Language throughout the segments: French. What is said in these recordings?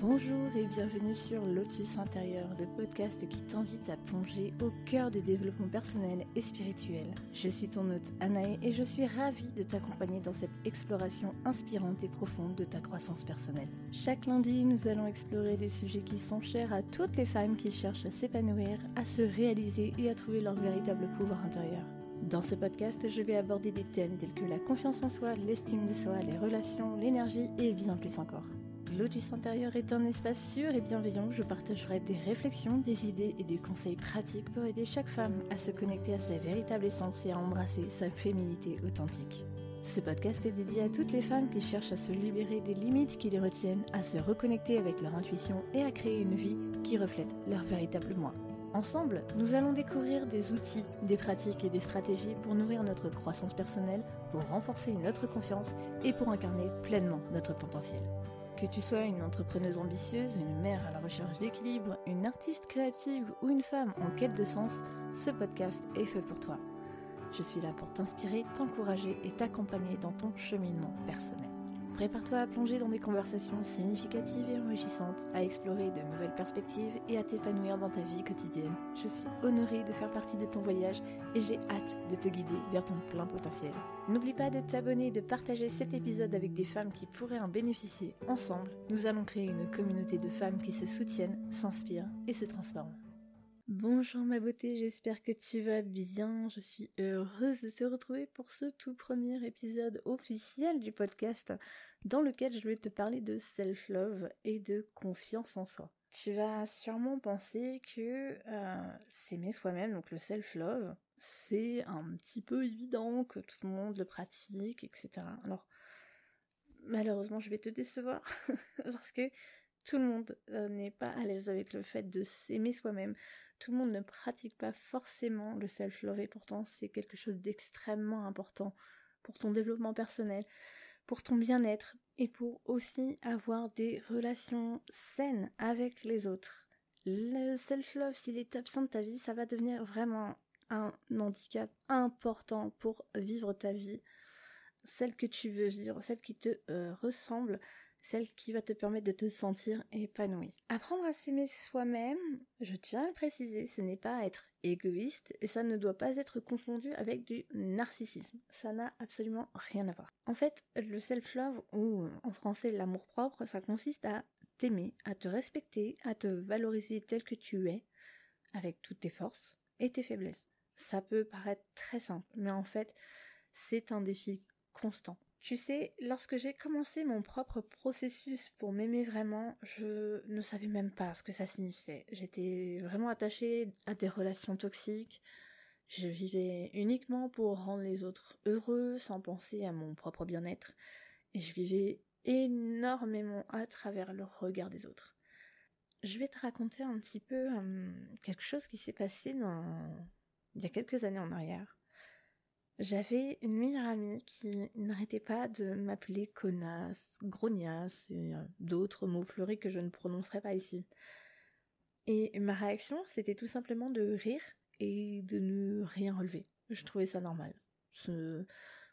Bonjour et bienvenue sur Lotus Intérieur, le podcast qui t'invite à plonger au cœur du développement personnel et spirituel. Je suis ton hôte Anaë et je suis ravie de t'accompagner dans cette exploration inspirante et profonde de ta croissance personnelle. Chaque lundi, nous allons explorer des sujets qui sont chers à toutes les femmes qui cherchent à s'épanouir, à se réaliser et à trouver leur véritable pouvoir intérieur. Dans ce podcast, je vais aborder des thèmes tels que la confiance en soi, l'estime de soi, les relations, l'énergie et bien plus encore. Lotus Intérieur est un espace sûr et bienveillant je partagerai des réflexions, des idées et des conseils pratiques pour aider chaque femme à se connecter à sa véritable essence et à embrasser sa féminité authentique. Ce podcast est dédié à toutes les femmes qui cherchent à se libérer des limites qui les retiennent, à se reconnecter avec leur intuition et à créer une vie qui reflète leur véritable moi. Ensemble, nous allons découvrir des outils, des pratiques et des stratégies pour nourrir notre croissance personnelle, pour renforcer notre confiance et pour incarner pleinement notre potentiel. Que tu sois une entrepreneuse ambitieuse, une mère à la recherche d'équilibre, une artiste créative ou une femme en quête de sens, ce podcast est fait pour toi. Je suis là pour t'inspirer, t'encourager et t'accompagner dans ton cheminement personnel. Prépare-toi à plonger dans des conversations significatives et enrichissantes, à explorer de nouvelles perspectives et à t'épanouir dans ta vie quotidienne. Je suis honorée de faire partie de ton voyage et j'ai hâte de te guider vers ton plein potentiel. N'oublie pas de t'abonner et de partager cet épisode avec des femmes qui pourraient en bénéficier. Ensemble, nous allons créer une communauté de femmes qui se soutiennent, s'inspirent et se transforment. Bonjour ma beauté, j'espère que tu vas bien. Je suis heureuse de te retrouver pour ce tout premier épisode officiel du podcast dans lequel je vais te parler de self-love et de confiance en soi. Tu vas sûrement penser que euh, s'aimer soi-même, donc le self-love, c'est un petit peu évident que tout le monde le pratique, etc. Alors, malheureusement, je vais te décevoir parce que tout le monde euh, n'est pas à l'aise avec le fait de s'aimer soi-même. Tout le monde ne pratique pas forcément le self-love et pourtant c'est quelque chose d'extrêmement important pour ton développement personnel, pour ton bien-être et pour aussi avoir des relations saines avec les autres. Le self-love, s'il est absent de ta vie, ça va devenir vraiment un handicap important pour vivre ta vie, celle que tu veux vivre, celle qui te euh, ressemble, celle qui va te permettre de te sentir épanoui. Apprendre à s'aimer soi-même, je tiens à le préciser, ce n'est pas être égoïste et ça ne doit pas être confondu avec du narcissisme. Ça n'a absolument rien à voir. En fait, le self-love ou en français l'amour propre, ça consiste à t'aimer, à te respecter, à te valoriser tel que tu es, avec toutes tes forces et tes faiblesses. Ça peut paraître très simple, mais en fait, c'est un défi constant. Tu sais, lorsque j'ai commencé mon propre processus pour m'aimer vraiment, je ne savais même pas ce que ça signifiait. J'étais vraiment attachée à des relations toxiques. Je vivais uniquement pour rendre les autres heureux sans penser à mon propre bien-être. Et je vivais énormément à travers le regard des autres. Je vais te raconter un petit peu euh, quelque chose qui s'est passé il y a quelques années en arrière. J'avais une meilleure amie qui n'arrêtait pas de m'appeler connasse, grognasse et euh, d'autres mots fleuris que je ne prononcerai pas ici. Et ma réaction, c'était tout simplement de rire et de ne rien relever. Je trouvais ça normal.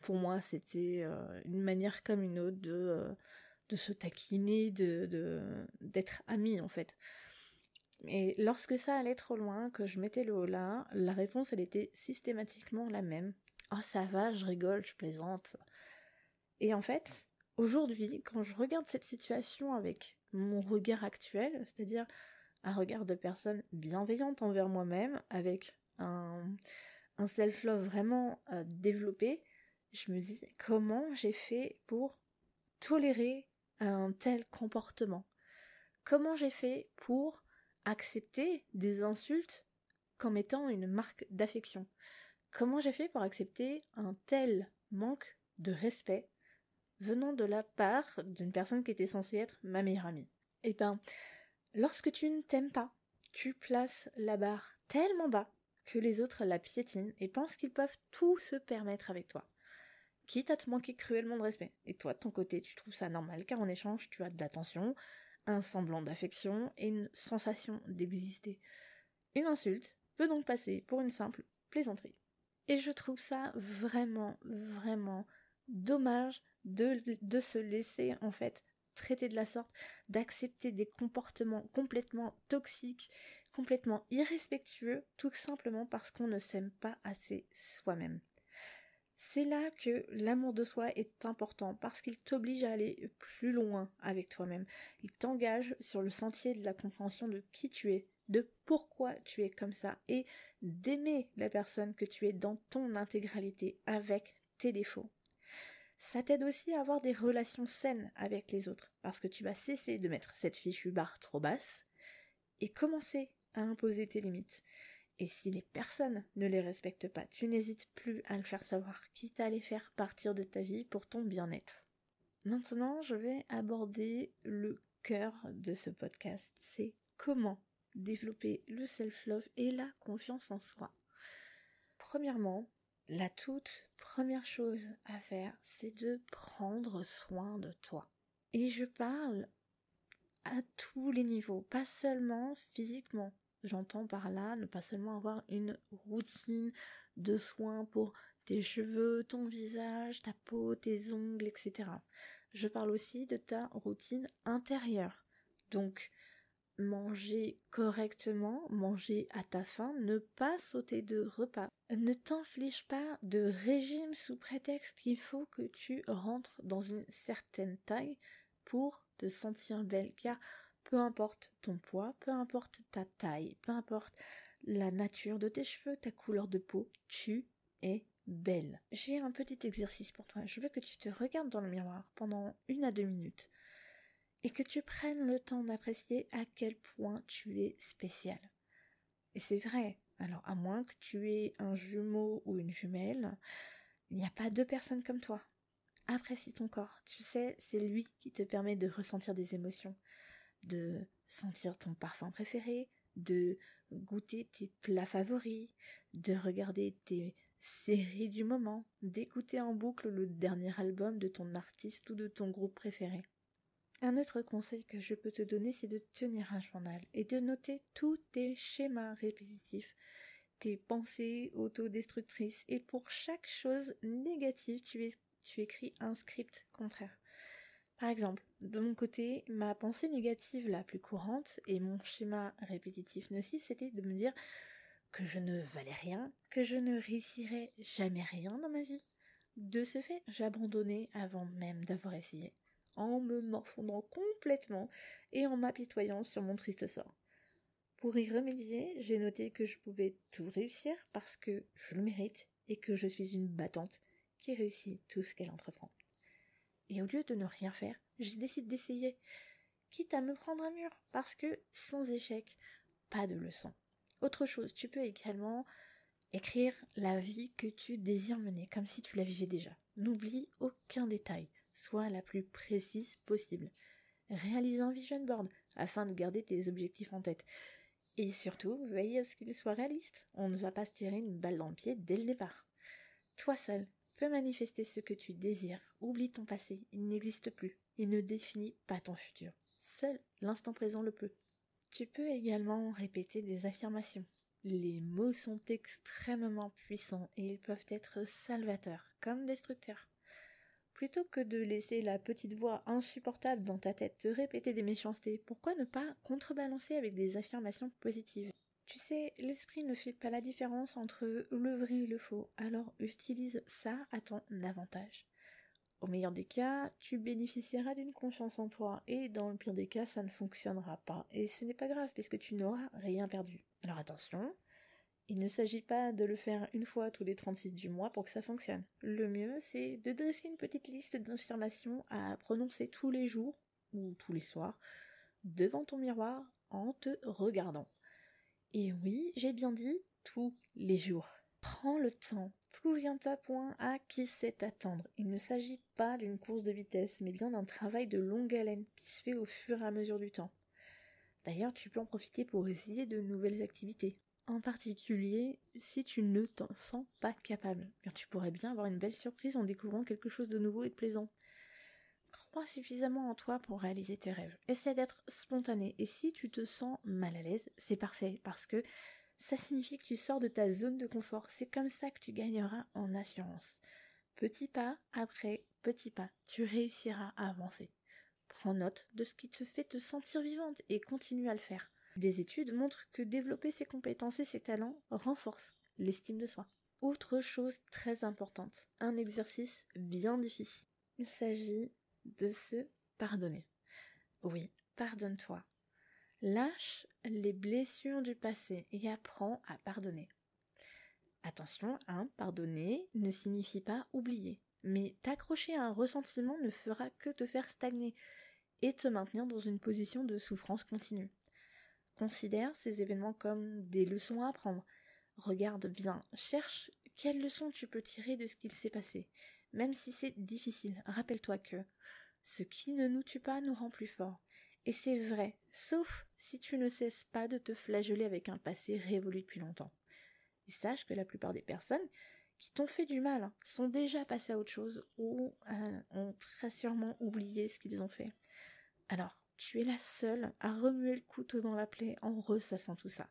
pour moi, c'était euh, une manière comme une autre de, euh, se taquiner, de d'être amie en fait. Et lorsque ça allait trop loin, que je mettais le haut là, la réponse elle était systématiquement la même. Oh ça va, je rigole, je plaisante. Et en fait, aujourd'hui, quand je regarde cette situation avec mon regard actuel, c'est-à-dire un regard de personne bienveillante envers moi-même, avec un, un self-love vraiment euh, développé, je me dis comment j'ai fait pour tolérer un tel comportement? Comment j'ai fait pour accepter des insultes comme étant une marque d'affection? Comment j'ai fait pour accepter un tel manque de respect venant de la part d'une personne qui était censée être ma meilleure amie? Eh ben, lorsque tu ne t'aimes pas, tu places la barre tellement bas que les autres la piétinent et pensent qu'ils peuvent tout se permettre avec toi. Quitte à te manquer cruellement de respect. Et toi, de ton côté, tu trouves ça normal car en échange, tu as de l'attention, un semblant d'affection et une sensation d'exister. Une insulte peut donc passer pour une simple plaisanterie. Et je trouve ça vraiment, vraiment dommage de, se laisser en fait traiter de la sorte, d'accepter des comportements complètement toxiques, complètement irrespectueux, tout simplement parce qu'on ne s'aime pas assez soi-même. C'est là que l'amour de soi est important parce qu'il t'oblige à aller plus loin avec toi-même. Il t'engage sur le sentier de la compréhension de qui tu es, de pourquoi tu es comme ça et d'aimer la personne que tu es dans ton intégralité avec tes défauts. Ça t'aide aussi à avoir des relations saines avec les autres parce que tu vas cesser de mettre cette fichue barre trop basse et commencer à imposer tes limites. Et si les personnes ne les respectent pas, tu n'hésites plus à le faire savoir, quitte à les faire partir de ta vie pour ton bien-être. Maintenant, je vais aborder le cœur de ce podcast. C'est comment développer le self-love et la confiance en soi. Premièrement, la toute première chose à faire, c'est de prendre soin de toi. Et je parle à tous les niveaux, pas seulement physiquement. J'entends par là ne pas seulement avoir une routine de soins pour tes cheveux, ton visage, ta peau, tes ongles, etc. Je parle aussi de ta routine intérieure. Donc, manger correctement, manger à ta faim, ne pas sauter de repas. Ne t'inflige pas de régime sous prétexte qu'il faut que tu rentres dans une certaine taille pour te sentir belle, car peu importe ton poids, peu importe ta taille, peu importe la nature de tes cheveux, ta couleur de peau, tu es belle. J'ai un petit exercice pour toi. Je veux que tu te regardes dans le miroir pendant une à deux minutes et que tu prennes le temps d'apprécier à quel point tu es spécial. Et c'est vrai, alors à moins que tu aies un jumeau ou une jumelle, il n'y a pas deux personnes comme toi. Apprécie ton corps, tu sais, c'est lui qui te permet de ressentir des émotions, de sentir ton parfum préféré, de goûter tes plats favoris, de regarder tes séries du moment, d'écouter en boucle le dernier album de ton artiste ou de ton groupe préféré. Un autre conseil que je peux te donner, c'est de tenir un journal et de noter tous tes schémas répétitifs, tes pensées autodestructrices. Et pour chaque chose négative, tu, tu écris un script contraire. Par exemple, de mon côté, ma pensée négative la plus courante et mon schéma répétitif nocif, c'était de me dire que je ne valais rien, que je ne réussirais jamais rien dans ma vie. De ce fait, j'abandonnais avant même d'avoir essayé en me morfondant complètement et en m'apitoyant sur mon triste sort. Pour y remédier, j'ai noté que je pouvais tout réussir parce que je le mérite et que je suis une battante qui réussit tout ce qu'elle entreprend. Et au lieu de ne rien faire, j'ai décidé d'essayer, quitte à me prendre un mur, parce que sans échec, pas de leçon. Autre chose, tu peux également écrire la vie que tu désires mener, comme si tu la vivais déjà. N'oublie aucun détail soit la plus précise possible. Réalise un vision board afin de garder tes objectifs en tête. Et surtout, veille à ce qu'il soit réaliste. On ne va pas se tirer une balle dans le pied dès le départ. Toi seul peux manifester ce que tu désires. Oublie ton passé, il n'existe plus. Il ne définit pas ton futur. Seul l'instant présent le peut. Tu peux également répéter des affirmations. Les mots sont extrêmement puissants et ils peuvent être salvateurs comme destructeurs. Plutôt que de laisser la petite voix insupportable dans ta tête te répéter des méchancetés, pourquoi ne pas contrebalancer avec des affirmations positives? Tu sais, l'esprit ne fait pas la différence entre le vrai et le faux, alors utilise ça à ton avantage. Au meilleur des cas, tu bénéficieras d'une confiance en toi, et dans le pire des cas, ça ne fonctionnera pas, et ce n'est pas grave, puisque tu n'auras rien perdu. Alors attention, il ne s'agit pas de le faire une fois tous les 36 du mois pour que ça fonctionne. Le mieux, c'est de dresser une petite liste d'affirmations à prononcer tous les jours ou tous les soirs devant ton miroir en te regardant. Et oui, j'ai bien dit tous les jours. Prends le temps, tout vient à point à qui sait attendre. Il ne s'agit pas d'une course de vitesse, mais bien d'un travail de longue haleine qui se fait au fur et à mesure du temps. D'ailleurs, tu peux en profiter pour essayer de nouvelles activités en particulier si tu ne t'en sens pas capable, car tu pourrais bien avoir une belle surprise en découvrant quelque chose de nouveau et de plaisant. Crois suffisamment en toi pour réaliser tes rêves. Essaie d'être spontané, et si tu te sens mal à l'aise, c'est parfait, parce que ça signifie que tu sors de ta zone de confort. C'est comme ça que tu gagneras en assurance. Petit pas après petit pas, tu réussiras à avancer. Prends note de ce qui te fait te sentir vivante et continue à le faire. Des études montrent que développer ses compétences et ses talents renforce l'estime de soi. Autre chose très importante, un exercice bien difficile. Il s'agit de se pardonner. Oui, pardonne-toi. Lâche les blessures du passé et apprends à pardonner. Attention, hein, pardonner ne signifie pas oublier. Mais t'accrocher à un ressentiment ne fera que te faire stagner et te maintenir dans une position de souffrance continue. Considère ces événements comme des leçons à apprendre. Regarde bien, cherche quelles leçons tu peux tirer de ce qu'il s'est passé. Même si c'est difficile, rappelle-toi que ce qui ne nous tue pas nous rend plus forts. Et c'est vrai, sauf si tu ne cesses pas de te flageller avec un passé révolu depuis longtemps. Sache que la plupart des personnes qui t'ont fait du mal sont déjà passées à autre chose ou euh, ont très sûrement oublié ce qu'ils ont fait. Alors, tu es la seule à remuer le couteau dans la plaie en ressassant tout ça.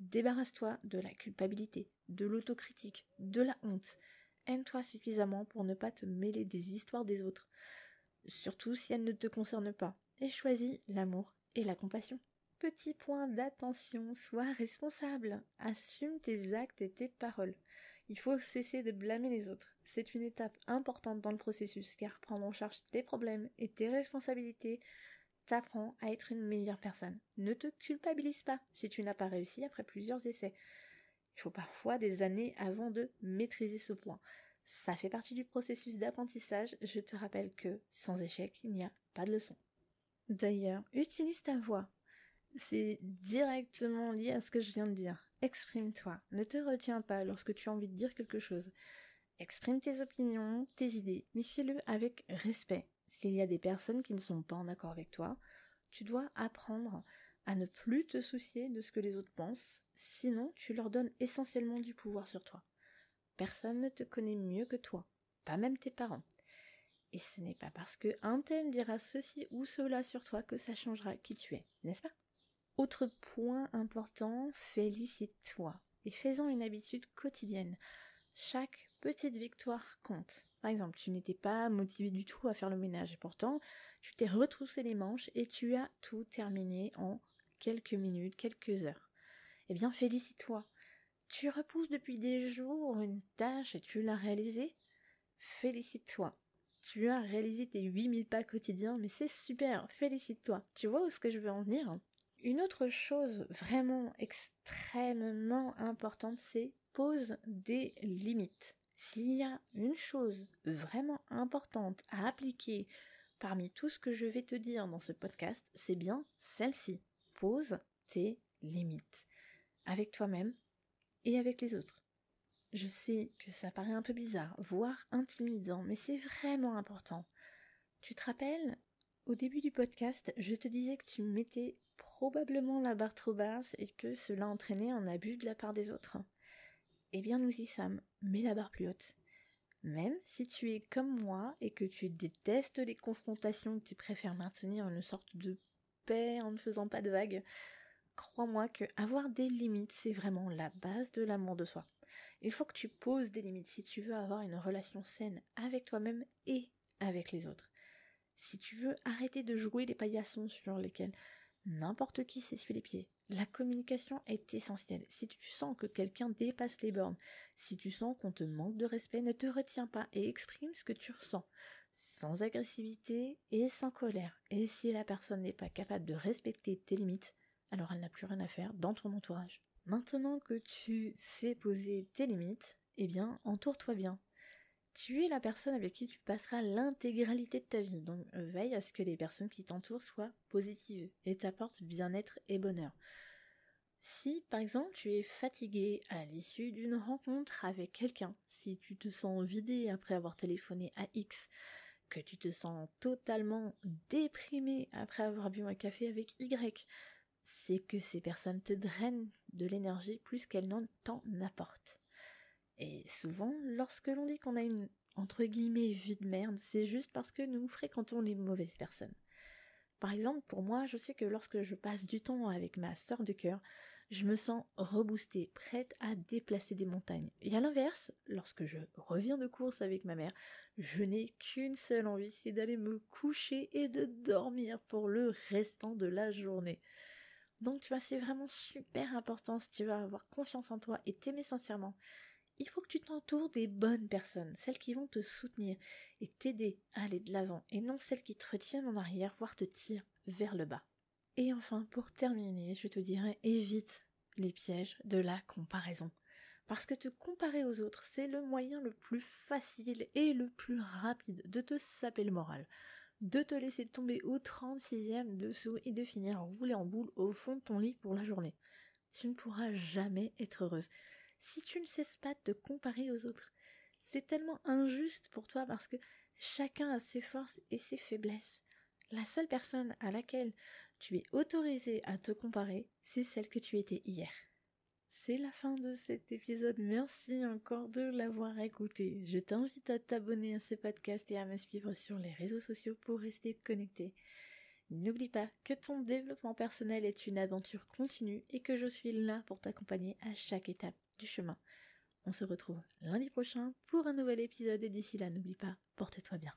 Débarrasse-toi de la culpabilité, de l'autocritique, de la honte. Aime-toi suffisamment pour ne pas te mêler des histoires des autres, surtout si elles ne te concernent pas, et choisis l'amour et la compassion. Petit point d'attention, sois responsable, assume tes actes et tes paroles. Il faut cesser de blâmer les autres. C'est une étape importante dans le processus car prendre en charge tes problèmes et tes responsabilités t'apprend à être une meilleure personne. Ne te culpabilise pas si tu n'as pas réussi après plusieurs essais. Il faut parfois des années avant de maîtriser ce point. Ça fait partie du processus d'apprentissage. Je te rappelle que sans échec, il n'y a pas de leçon. D'ailleurs, utilise ta voix. C'est directement lié à ce que je viens de dire. Exprime-toi. Ne te retiens pas lorsque tu as envie de dire quelque chose. Exprime tes opinions, tes idées, mais fais-le avec respect. S'il y a des personnes qui ne sont pas en accord avec toi, tu dois apprendre à ne plus te soucier de ce que les autres pensent, sinon tu leur donnes essentiellement du pouvoir sur toi. Personne ne te connaît mieux que toi, pas même tes parents. Et ce n'est pas parce que un tel dira ceci ou cela sur toi que ça changera qui tu es, n'est-ce pas? Autre point important, félicite-toi et fais-en une habitude quotidienne. Chaque petite victoire compte. Par exemple, tu n'étais pas motivé du tout à faire le ménage et pourtant tu t'es retroussé les manches et tu as tout terminé en quelques minutes, quelques heures. Eh bien, félicite-toi. Tu repousses depuis des jours une tâche et tu l'as réalisée. Félicite-toi. Tu as réalisé tes 8000 pas quotidiens, mais c'est super, félicite-toi. Tu vois où est-ce que je veux en venir? Une autre chose vraiment extrêmement importante, c'est pose des limites. S'il y a une chose vraiment importante à appliquer parmi tout ce que je vais te dire dans ce podcast, c'est bien celle-ci. Pose tes limites. Avec toi-même et avec les autres. Je sais que ça paraît un peu bizarre, voire intimidant, mais c'est vraiment important. Tu te rappelles, au début du podcast, je te disais que tu mettais probablement la barre trop basse et que cela entraînait un abus de la part des autres. Eh bien nous y sommes, mets la barre plus haute. Même si tu es comme moi et que tu détestes les confrontations, que tu préfères maintenir une sorte de paix en ne faisant pas de vagues, crois-moi que avoir des limites, c'est vraiment la base de l'amour de soi. Il faut que tu poses des limites si tu veux avoir une relation saine avec toi-même et avec les autres. Si tu veux arrêter de jouer les paillassons sur lesquels n'importe qui s'essuie les pieds. La communication est essentielle. Si tu sens que quelqu'un dépasse les bornes, si tu sens qu'on te manque de respect, ne te retiens pas et exprime ce que tu ressens, sans agressivité et sans colère. Et si la personne n'est pas capable de respecter tes limites, alors elle n'a plus rien à faire dans ton entourage. Maintenant que tu sais poser tes limites, eh bien, entoure-toi bien tu es la personne avec qui tu passeras l'intégralité de ta vie. Donc veille à ce que les personnes qui t'entourent soient positives et t'apportent bien-être et bonheur. Si par exemple tu es fatigué à l'issue d'une rencontre avec quelqu'un, si tu te sens vidé après avoir téléphoné à X, que tu te sens totalement déprimé après avoir bu un café avec Y, c'est que ces personnes te drainent de l'énergie plus qu'elles n'en t'en apportent. Et souvent, lorsque l'on dit qu'on a une entre guillemets vie de merde, c'est juste parce que nous fréquentons les mauvaises personnes. Par exemple, pour moi, je sais que lorsque je passe du temps avec ma sœur de cœur, je me sens reboostée, prête à déplacer des montagnes. Et à l'inverse, lorsque je reviens de course avec ma mère, je n'ai qu'une seule envie, c'est d'aller me coucher et de dormir pour le restant de la journée. Donc tu vois, c'est vraiment super important si tu vas avoir confiance en toi et t'aimer sincèrement. Il faut que tu t'entoures des bonnes personnes, celles qui vont te soutenir et t'aider à aller de l'avant, et non celles qui te retiennent en arrière, voire te tirent vers le bas. Et enfin, pour terminer, je te dirais évite les pièges de la comparaison. Parce que te comparer aux autres, c'est le moyen le plus facile et le plus rapide de te saper le moral, de te laisser tomber au 36e dessous et de finir rouler en boule au fond de ton lit pour la journée. Tu ne pourras jamais être heureuse. Si tu ne cesses pas de te comparer aux autres, c'est tellement injuste pour toi parce que chacun a ses forces et ses faiblesses. La seule personne à laquelle tu es autorisé à te comparer, c'est celle que tu étais hier. C'est la fin de cet épisode. Merci encore de l'avoir écouté. Je t'invite à t'abonner à ce podcast et à me suivre sur les réseaux sociaux pour rester connecté. N'oublie pas que ton développement personnel est une aventure continue et que je suis là pour t'accompagner à chaque étape chemin. On se retrouve lundi prochain pour un nouvel épisode et d'ici là, n'oublie pas, porte-toi bien.